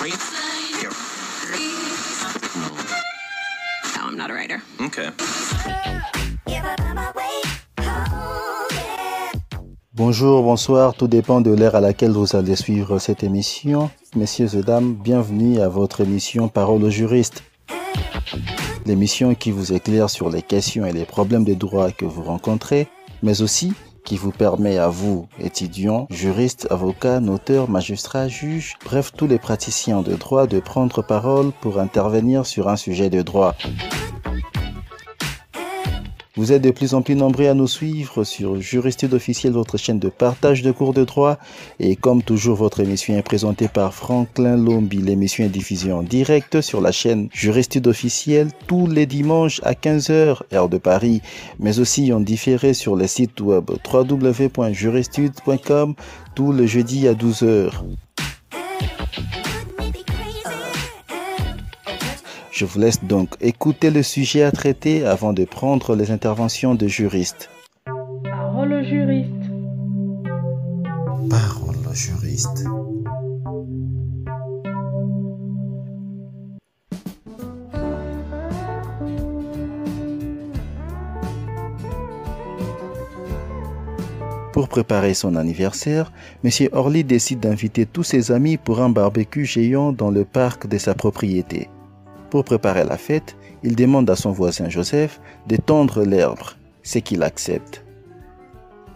No, I'm not a writer. Okay. Bonjour, bonsoir, tout dépend de l'heure à laquelle vous allez suivre cette émission. Messieurs et dames, bienvenue à votre émission Parole aux juristes. L'émission qui vous éclaire sur les questions et les problèmes de droit que vous rencontrez, mais aussi qui vous permet à vous, étudiants, juristes, avocats, noteurs, magistrats, juges, bref tous les praticiens de droit de prendre parole pour intervenir sur un sujet de droit. Vous êtes de plus en plus nombreux à nous suivre sur Juristude officielle, votre chaîne de partage de cours de droit. Et comme toujours, votre émission est présentée par Franklin Lombi. L'émission est diffusée en direct sur la chaîne Juristude officielle tous les dimanches à 15h, heure de Paris, mais aussi en différé sur les sites web www.juristude.com tous les jeudis à 12h. Je vous laisse donc écouter le sujet à traiter avant de prendre les interventions de juristes. Parole au juriste. Parole au juriste. Pour préparer son anniversaire, M. Orly décide d'inviter tous ses amis pour un barbecue géant dans le parc de sa propriété. Pour préparer la fête, il demande à son voisin Joseph de tondre l'herbe, ce qu'il accepte.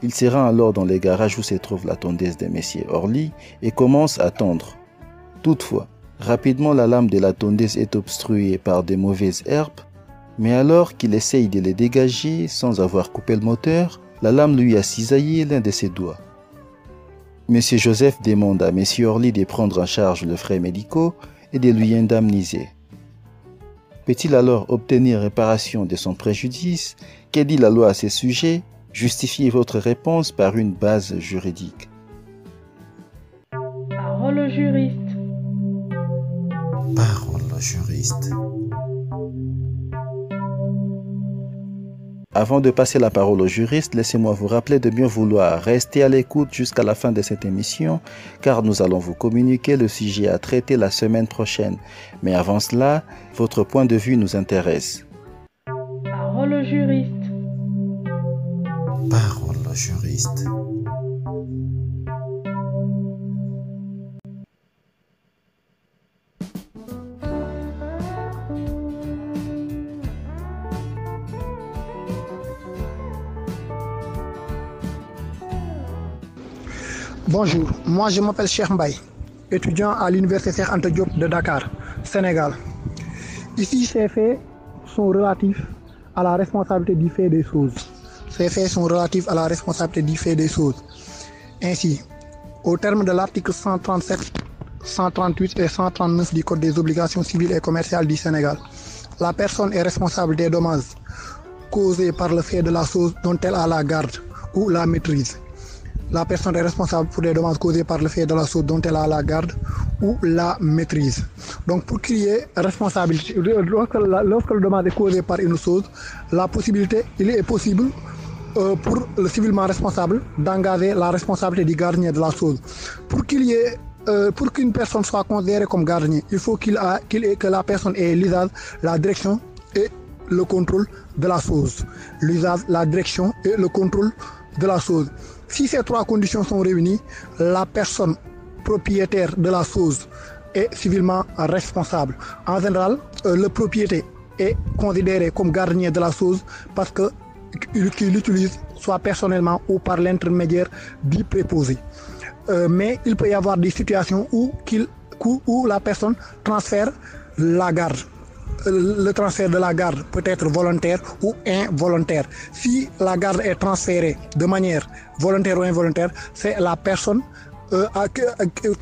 Il se rend alors dans les garages où se trouve la tondeuse de M. Orly et commence à tondre. Toutefois, rapidement la lame de la tondeuse est obstruée par de mauvaises herbes, mais alors qu'il essaye de les dégager sans avoir coupé le moteur, la lame lui a cisaillé l'un de ses doigts. M. Joseph demande à M. Orly de prendre en charge les frais médicaux et de lui indemniser. Peut-il alors obtenir réparation de son préjudice Que dit la loi à ce sujet Justifiez votre réponse par une base juridique. Parole au juriste. Parole au juriste. Avant de passer la parole au juriste, laissez-moi vous rappeler de bien vouloir rester à l'écoute jusqu'à la fin de cette émission, car nous allons vous communiquer le sujet à traiter la semaine prochaine. Mais avant cela, votre point de vue nous intéresse. Parole au juriste. Parole au juriste. Bonjour, moi je m'appelle Cheikh Mbaye, étudiant à l'université Cheikh Diop de Dakar, Sénégal. Ici, ces faits sont relatifs à la responsabilité du fait des choses. Ces faits sont relatifs à la responsabilité du fait des choses. Ainsi, au terme de l'article 137, 138 et 139 du Code des obligations civiles et commerciales du Sénégal, la personne est responsable des dommages causés par le fait de la chose dont elle a la garde ou la maîtrise la personne est responsable pour les dommages causés par le fait de la chose dont elle a la garde ou la maîtrise. Donc pour qu'il y ait responsabilité, lorsque, lorsque, le dommage est causé par une chose, la possibilité, il est possible euh, pour le civilement responsable d'engager la responsabilité du gardien de la chose. Pour qu'il y ait euh, pour qu'une personne soit considérée comme gardien, il faut qu'il que la personne ait l'usage, la direction et le contrôle de la chose. L'usage, la direction et le contrôle de la chose. Si ces trois conditions sont réunies, la personne propriétaire de la chose est civilement responsable. En général, euh, le propriétaire est considéré comme gardien de la chose parce que qu'il l'utilise soit personnellement ou par l'intermédiaire du préposé. Euh, mais il peut y avoir des situations où, où la personne transfère la garde le transfert de la garde peut être volontaire ou involontaire. Si la garde est transférée de manière volontaire ou involontaire, c'est la personne euh,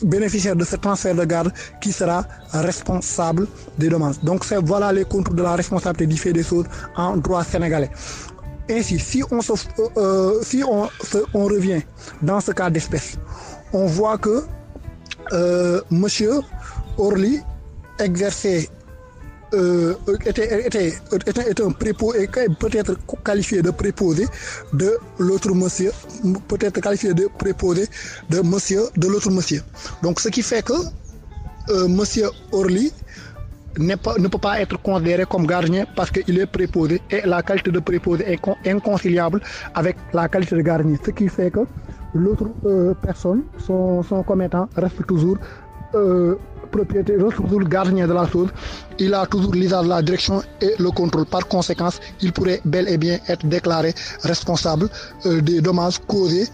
bénéficiaire de ce transfert de garde qui sera responsable des dommages. Donc voilà les contours de la responsabilité du fait des choses en droit sénégalais. Ainsi, si on, se, euh, si on, on revient dans ce cas d'espèce, on voit que euh, Monsieur Orly exerçait euh, était, était, était, était, un préposé, peut-être qualifié de préposé de l'autre monsieur, peut être qualifié de préposé de monsieur, de l'autre monsieur. Donc, ce qui fait que euh, Monsieur Orly pas, ne peut pas être considéré comme gardien parce qu'il est préposé et la qualité de préposé est con- inconciliable avec la qualité de gardien. Ce qui fait que l'autre euh, personne, son, son commettant, reste toujours euh, propriétaire, reste toujours gardien de la chose. Il a toujours l'usage de la direction et le contrôle. Par conséquent, il pourrait bel et bien être déclaré responsable euh, des dommages causés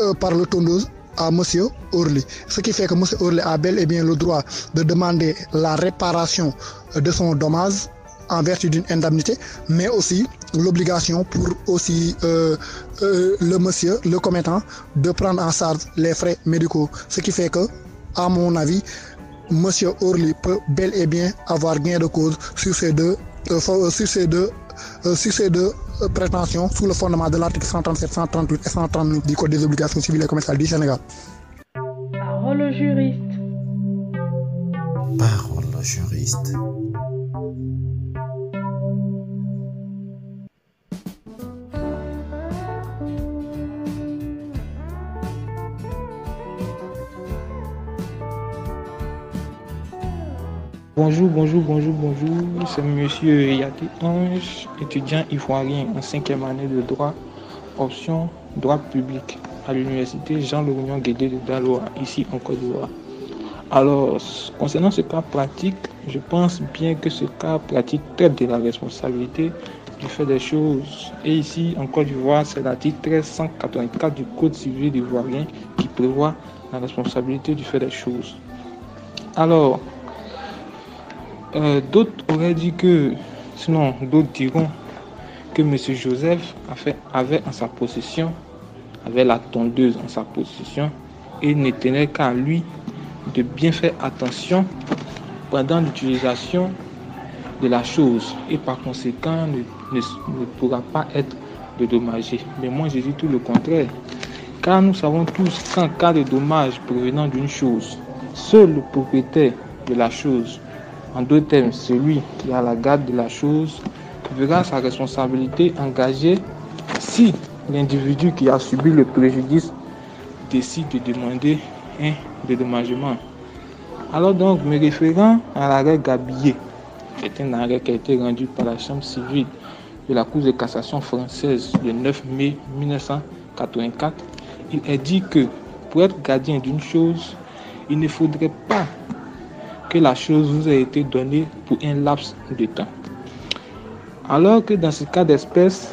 euh, par le tondeuse à Monsieur Orly. Ce qui fait que Monsieur Orly a bel et bien le droit de demander la réparation de son dommage en vertu d'une indemnité, mais aussi l'obligation pour aussi euh, euh, le monsieur, le commettant, de prendre en charge les frais médicaux. Ce qui fait que, à mon avis, Monsieur Orly peut bel et bien avoir gain de cause sur ces deux, euh, sur ces deux, euh, sur ces deux euh, prétentions sous le fondement de l'article 137, 138 et 139 du Code des obligations civiles et commerciales du Sénégal. Parole au juriste. Parole au juriste. Bonjour, bonjour, bonjour, bonjour. C'est Monsieur Yati Ange, étudiant ivoirien en cinquième année de droit, option droit public à l'université Jean-Laurent Guédé de Daloa, ici en Côte d'Ivoire. Alors, concernant ce cas pratique, je pense bien que ce cas pratique traite de la responsabilité du fait des choses. Et ici, en Côte d'Ivoire, c'est l'article 1384 du Code civil ivoirien qui prévoit la responsabilité du fait des choses. Alors, euh, d'autres auraient dit que, sinon d'autres diront que M. Joseph avait en sa possession, avait la tondeuse en sa possession et ne tenait qu'à lui de bien faire attention pendant l'utilisation de la chose et par conséquent ne, ne- ne pourra pas être dédommagé. Mais moi je dis tout le contraire. Car nous savons tous qu'en cas de dommage provenant d'une chose, seul le propriétaire de la chose en deux termes, celui qui a la garde de la chose verra sa responsabilité engagée si l'individu qui a subi le préjudice décide de demander un dédommagement. Alors donc, me référant à l'arrêt Gabillet, c'est un arrêt qui a été rendu par la Chambre civile de la Cour de cassation française le 9 mai 1984, il est dit que pour être gardien d'une chose, il ne faudrait pas la chose vous ait été donnée pour un laps de temps. Alors que dans ce cas d'espèce,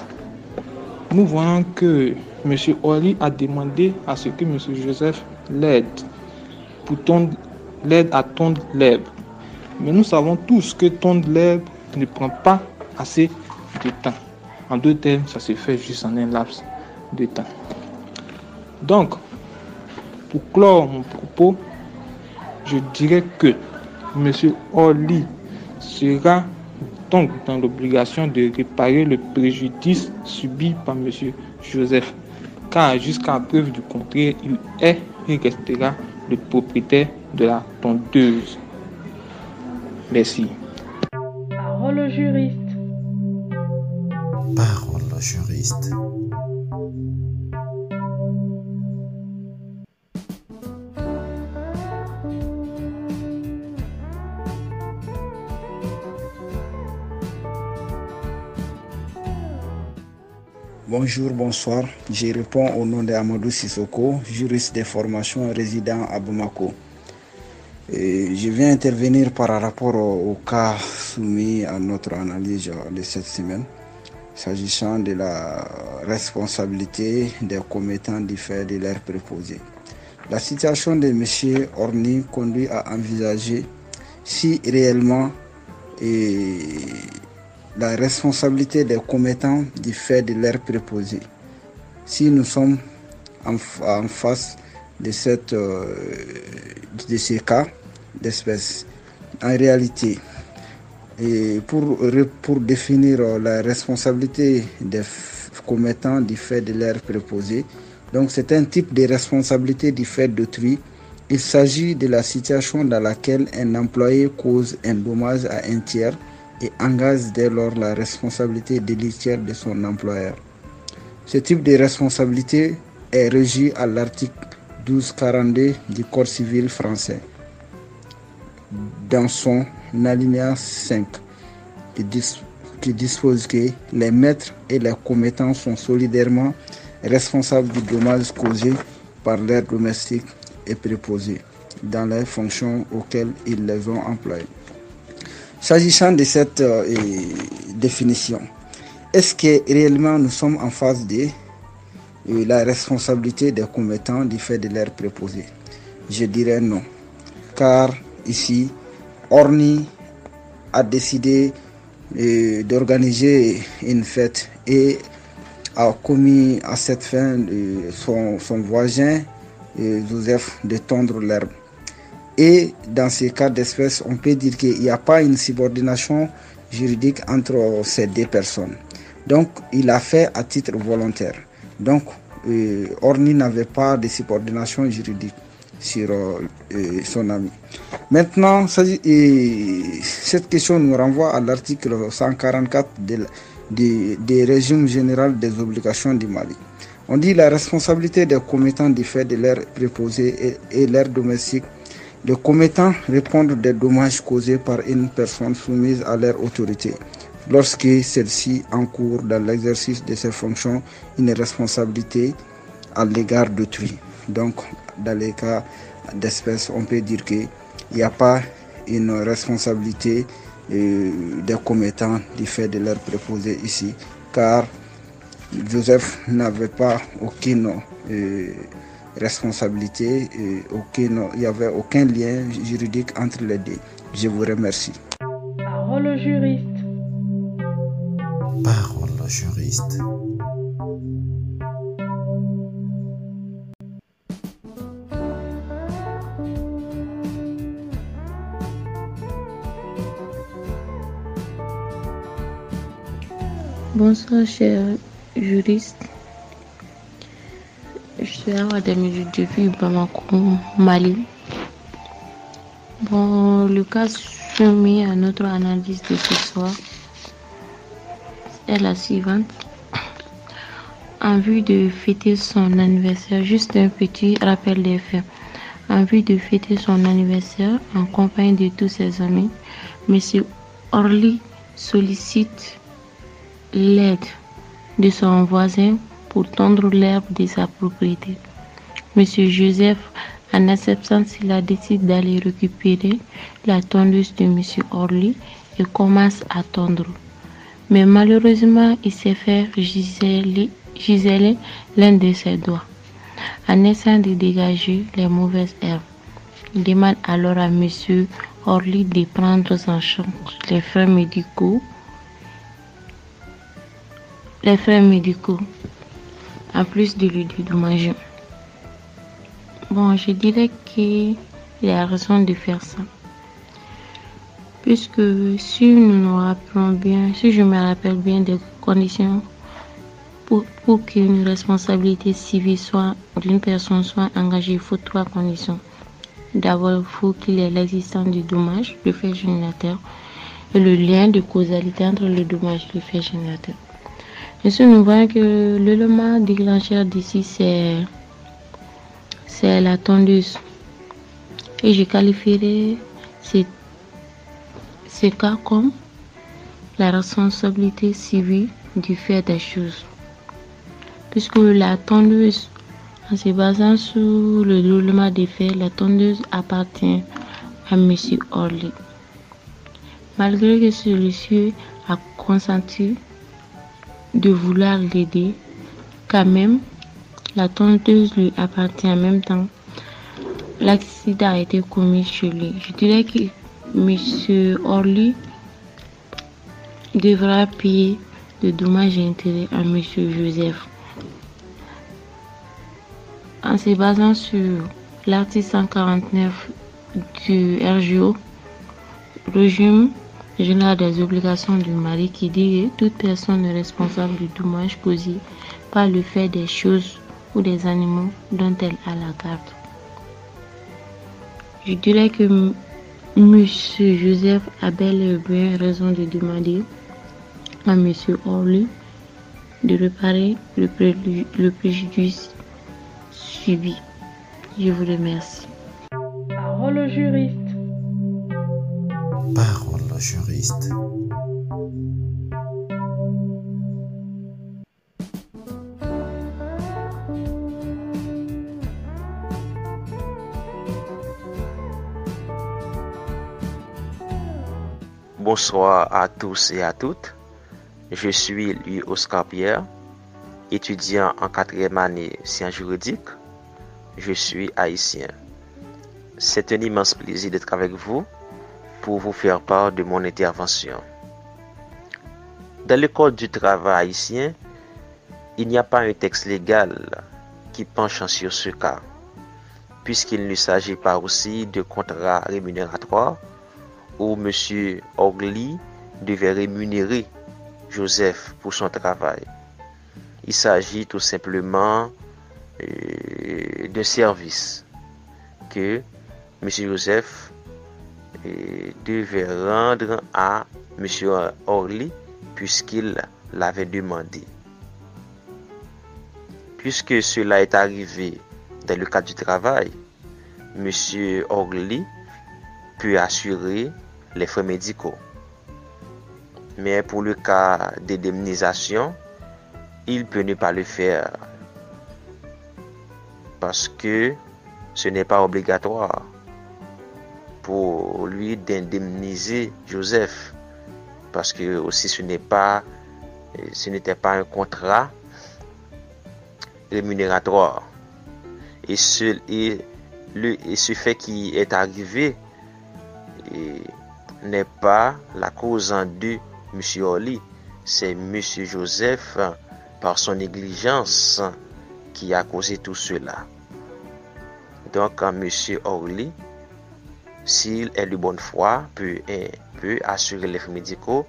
nous voyons que M. Oli a demandé à ce que M. Joseph l'aide pour tondre, l'aide à tondre l'herbe. Mais nous savons tous que tondre l'herbe ne prend pas assez de temps. En deux termes, ça se fait juste en un laps de temps. Donc, pour clore mon propos, je dirais que M. Orly sera donc dans l'obligation de réparer le préjudice subi par M. Joseph, car jusqu'à preuve du contraire, il est et restera le propriétaire de la tondeuse. Merci. Parole au juriste. Parole au juriste. Bonjour, bonsoir. Je réponds au nom de Amadou Sissoko, juriste de formation résident à Bamako. Je viens intervenir par rapport au, au cas soumis à notre analyse de cette semaine, s'agissant de la responsabilité des commettants du fait de l'air préposé. La situation de M. Orny conduit à envisager si réellement et la responsabilité des commettants du fait de l'air préposé. Si nous sommes en, face de, cette, euh, de ces cas d'espèce, en réalité, et pour, pour définir la responsabilité des commettants du fait de l'air préposé, donc c'est un type de responsabilité du fait d'autrui. Il s'agit de la situation dans laquelle un employé cause un dommage à un tiers et engage dès lors la responsabilité délictuelle de son employeur. Ce type de responsabilité est régi à l'article 1242 du Code civil français. dans son alinéa 5 qui, dispose que les maîtres et les commettants sont solidairement responsables du dommage causé par l'air domestique et préposé dans les fonctions auxquelles ils les ont employés. S'agissant de cette euh, définition, est-ce que réellement nous sommes en face de euh, la responsabilité des commettants du fait de l'air préposé Je dirais non. Car ici, Orni a décidé euh, d'organiser une fête et a commis à cette fin son, voisin Joseph de tondre l'herbe. Et dans ces cas d'espèce, on peut dire qu'il n'y a pas une subordination juridique entre ces deux personnes. Donc, il a fait à titre volontaire. Donc, euh, Orni n'avait pas de subordination juridique sur euh, euh, son ami. Maintenant, cette question nous renvoie à l'article 144 des régimes général des obligations du Mali. On dit la responsabilité des commettants du fait de l'air préposé et, et l'air domestique. Les commettants répondent des dommages causés par une personne soumise à leur autorité lorsque celle-ci encourt dans l'exercice de ses fonctions une responsabilité à l'égard d'autrui. Donc, dans les cas d'espèce, on peut dire qu'il n'y a pas une responsabilité euh, des commettants du fait de leur préposé ici, car Joseph n'avait pas aucune euh, responsabilité, et aucune, il n'y avait aucun lien juridique entre les deux. Je vous remercie. Parole au juriste. Parole au juriste. Bonsoir, cher juriste. Suis à Wadamiri depuis Bamako, Mali. Bon, le cas soumis à notre analyse de ce soir est la suivante. En vue de fêter son anniversaire, juste un petit rappel des faits. En vue de fêter son anniversaire en compagnie de tous ses amis, M. Orly sollicite l'aide de son voisin pour tondre l'herbe de sa propriété. Monsieur Joseph, en acceptant cela, décide d'aller récupérer la tondeuse de Monsieur Orly et commence à tondre. Mais malheureusement, il s'est fait giseler l'un de ses doigts. En essayant de dégager les mauvaises herbes, il demande alors à Monsieur Orly de prendre en charge les frais médicaux les frais médicaux, en plus de lui dédommager. Bon, je dirais qu'il a raison de faire ça. Puisque si nous nous rappelons bien, si je me rappelle bien des conditions pour, pour qu'une responsabilité civile soit d'une personne soit engagée, il faut trois conditions. D'abord, il faut qu'il y ait l'existence du dommage, le fait générateur, et le lien de causalité entre le dommage et le fait générateur. Ici, nous voyons que l'élément déclencheur d'ici, c'est, la tondeuse. Et je qualifierais ces, ces cas comme la responsabilité civile du fait des choses. Puisque la tondeuse, en se basant sur le déroulement des faits, la tondeuse appartient à M. Orly. Malgré que celui-ci a consenti de vouloir l'aider, quand même, la tondeuse lui appartient en même temps. L'accident a été commis chez lui. Je dirais que M. Orly devra payer de dommages et intérêts à M. Joseph. En se basant sur l'article 149 du RGO, régime général des obligations du mari qui dit que toute personne est responsable du dommage causé par le fait des choses ou des animaux dont elle a la garde. Je dirais que M. Joseph a bel et bien raison de demander à M. Orly de réparer le, le préjudice subi. Je vous remercie. Parole au juriste. Bonsoir à tous et à toutes. Je suis Louis Oscar Pierre, étudiant en quatrième année sciences juridiques. Je suis haïtien. C'est un immense plaisir d'être avec vous pour vous faire part de mon intervention. Dans le Code du travail haïtien, il n'y a pas un texte légal qui penche sur ce cas, puisqu'il ne s'agit pas aussi de contrat rémunératoire où M. Orgli devait rémunérer Joseph pour son travail. Il s'agit tout simplement euh, d'un service que M. Joseph devait rendre à M. Orly puisqu'il l'avait demandé. Puisque cela est arrivé dans le cadre du travail, M. Orly peut assurer les frais médicaux. Mais pour le cas d'indemnisation, il peut ne pas le faire parce que ce n'est pas obligatoire pour lui d'indemniser Joseph parce que aussi ce n'est pas ce n'était pas un contrat rémunératoire et ce, et le, et ce fait qui est arrivé n'est pas la cause deux M. Oli, c'est M. Joseph par son négligence qui a causé tout cela. Donc, M. Orly, s'il est de bonne foi, peut, peut assurer les médicaux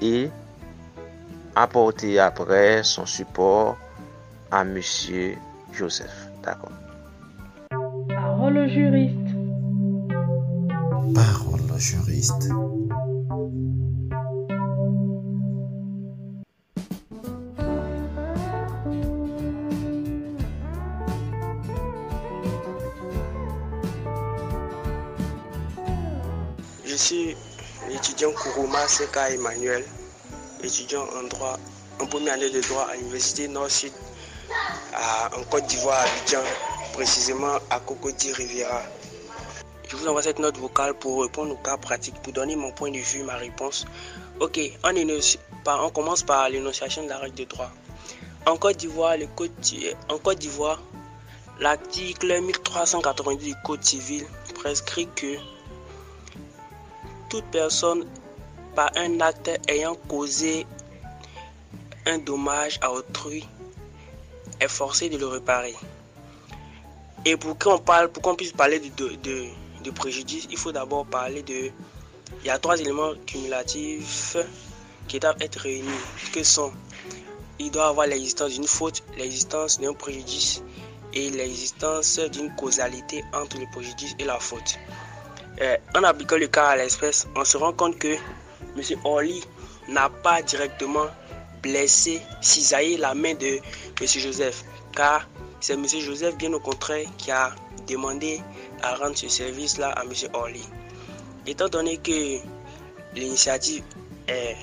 et apporter après son support à M. Joseph. D'accord. Parole au juriste. Parole au juriste. Suis l'étudiant Kourouma Seka Emmanuel, étudiant en droit, en première année de droit à l'Université Nord-Sud en Côte d'Ivoire, à Abidjan, précisément à Cocody Riviera. Je vous envoie cette note vocale pour répondre au cas pratique, pour donner mon point de vue, ma réponse. Ok, on, on commence par l'énonciation de la règle de droit. En Côte d'Ivoire, en Côte d'Ivoire, l'article 1390 du Code civil prescrit que toute personne par un acte ayant causé un dommage à autrui est forcée de le réparer. Et pour qu'on parle, pour qu'on puisse parler de, de, de, préjudice, il faut d'abord parler de. Il y a trois éléments cumulatifs qui doivent être réunis, que sont? Il doit avoir l'existence d'une faute, l'existence d'un préjudice et l'existence d'une causalité entre le préjudice et la faute. En appliquant le cas à l'espèce, on se rend compte que M. Orly n'a pas directement blessé, cisaillé la main de M. Joseph, car c'est M. Joseph, bien au contraire, qui a demandé à rendre ce service-là à M. Orly. Étant donné que l'initiative est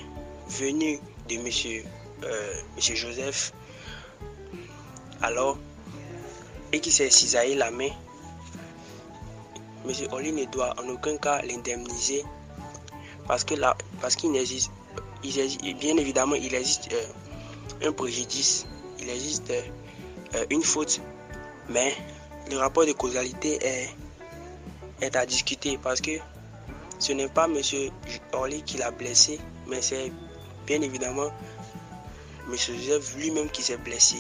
venue de M. Euh. Joseph, alors, et qui s'est cisaillé la main, M. Oli ne doit en aucun cas l'indemniser parce que là, parce qu'il n'existe, bien évidemment, il existe euh, un préjudice, il existe euh, une faute, mais le rapport de causalité est, est à discuter parce que ce n'est pas M. Orly qui l'a blessé, mais c'est bien évidemment M. Joseph lui-même qui s'est blessé.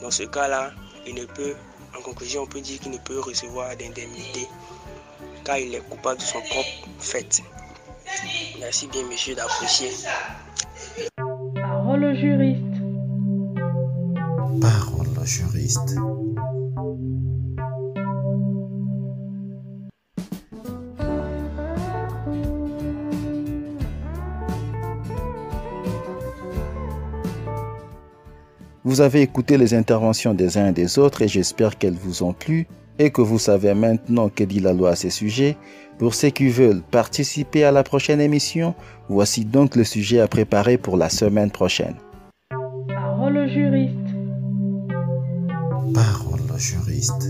Dans ce cas-là, il ne peut en conclusion, on peut dire qu'il ne peut recevoir d'indemnité car il est coupable de son propre fait. Merci bien, monsieur, d'apprécier. Parole au juriste. Parole au juriste. Vous avez écouté les interventions des uns et des autres et j'espère qu'elles vous ont plu. et que vous savez maintenant que dit la loi à ces sujets, pour ceux qui veulent participer à la prochaine émission, voici donc le sujet à préparer pour la semaine prochaine. Parole juriste. Parole juriste.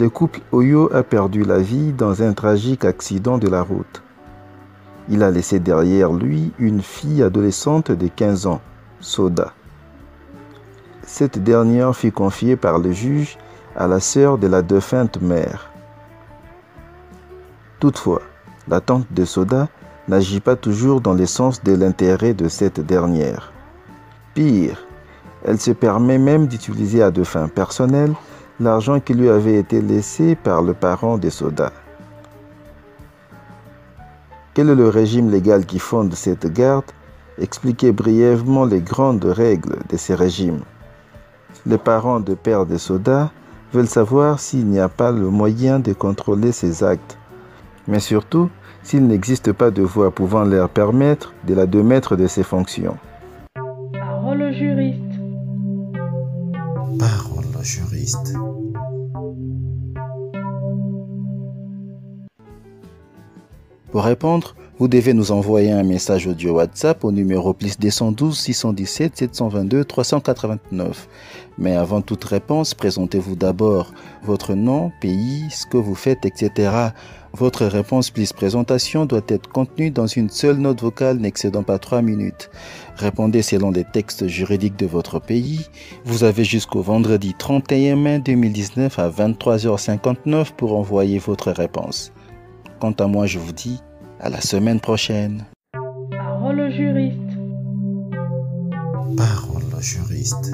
Le couple Oyo a perdu la vie dans un tragique accident de la route. Il a laissé derrière lui une fille adolescente de 15 ans, Soda. Cette dernière fut confiée par le juge à la sœur de la défunte mère. Toutefois, la tante de Soda n'agit pas toujours dans le sens de l'intérêt de cette dernière. Pire, elle se permet même d'utiliser à de fins personnelles l'argent qui lui avait été laissé par le parent des soldats. Quel est le régime légal qui fonde cette garde? Expliquez brièvement les grandes règles de ces régimes. Les parents de père des soldats veulent savoir s'il n'y a pas le moyen de contrôler ces actes, mais surtout s'il n'existe pas de voie pouvant leur permettre de la démettre de ses fonctions. Parole juriste. Parole Pour répondre, vous devez nous envoyer un message audio WhatsApp au numéro plus 212 617 722 389. Mais avant toute réponse, présentez-vous d'abord votre nom, pays, ce que vous faites, etc. Votre réponse plus présentation doit être contenue dans une seule note vocale n'excédant pas 3 minutes. Répondez selon les textes juridiques de votre pays. Vous avez jusqu'au vendredi 31 mai 2019 à 23h59 pour envoyer votre réponse. Quant à moi, je vous dis à la semaine prochaine. Parole juriste. Parole juriste.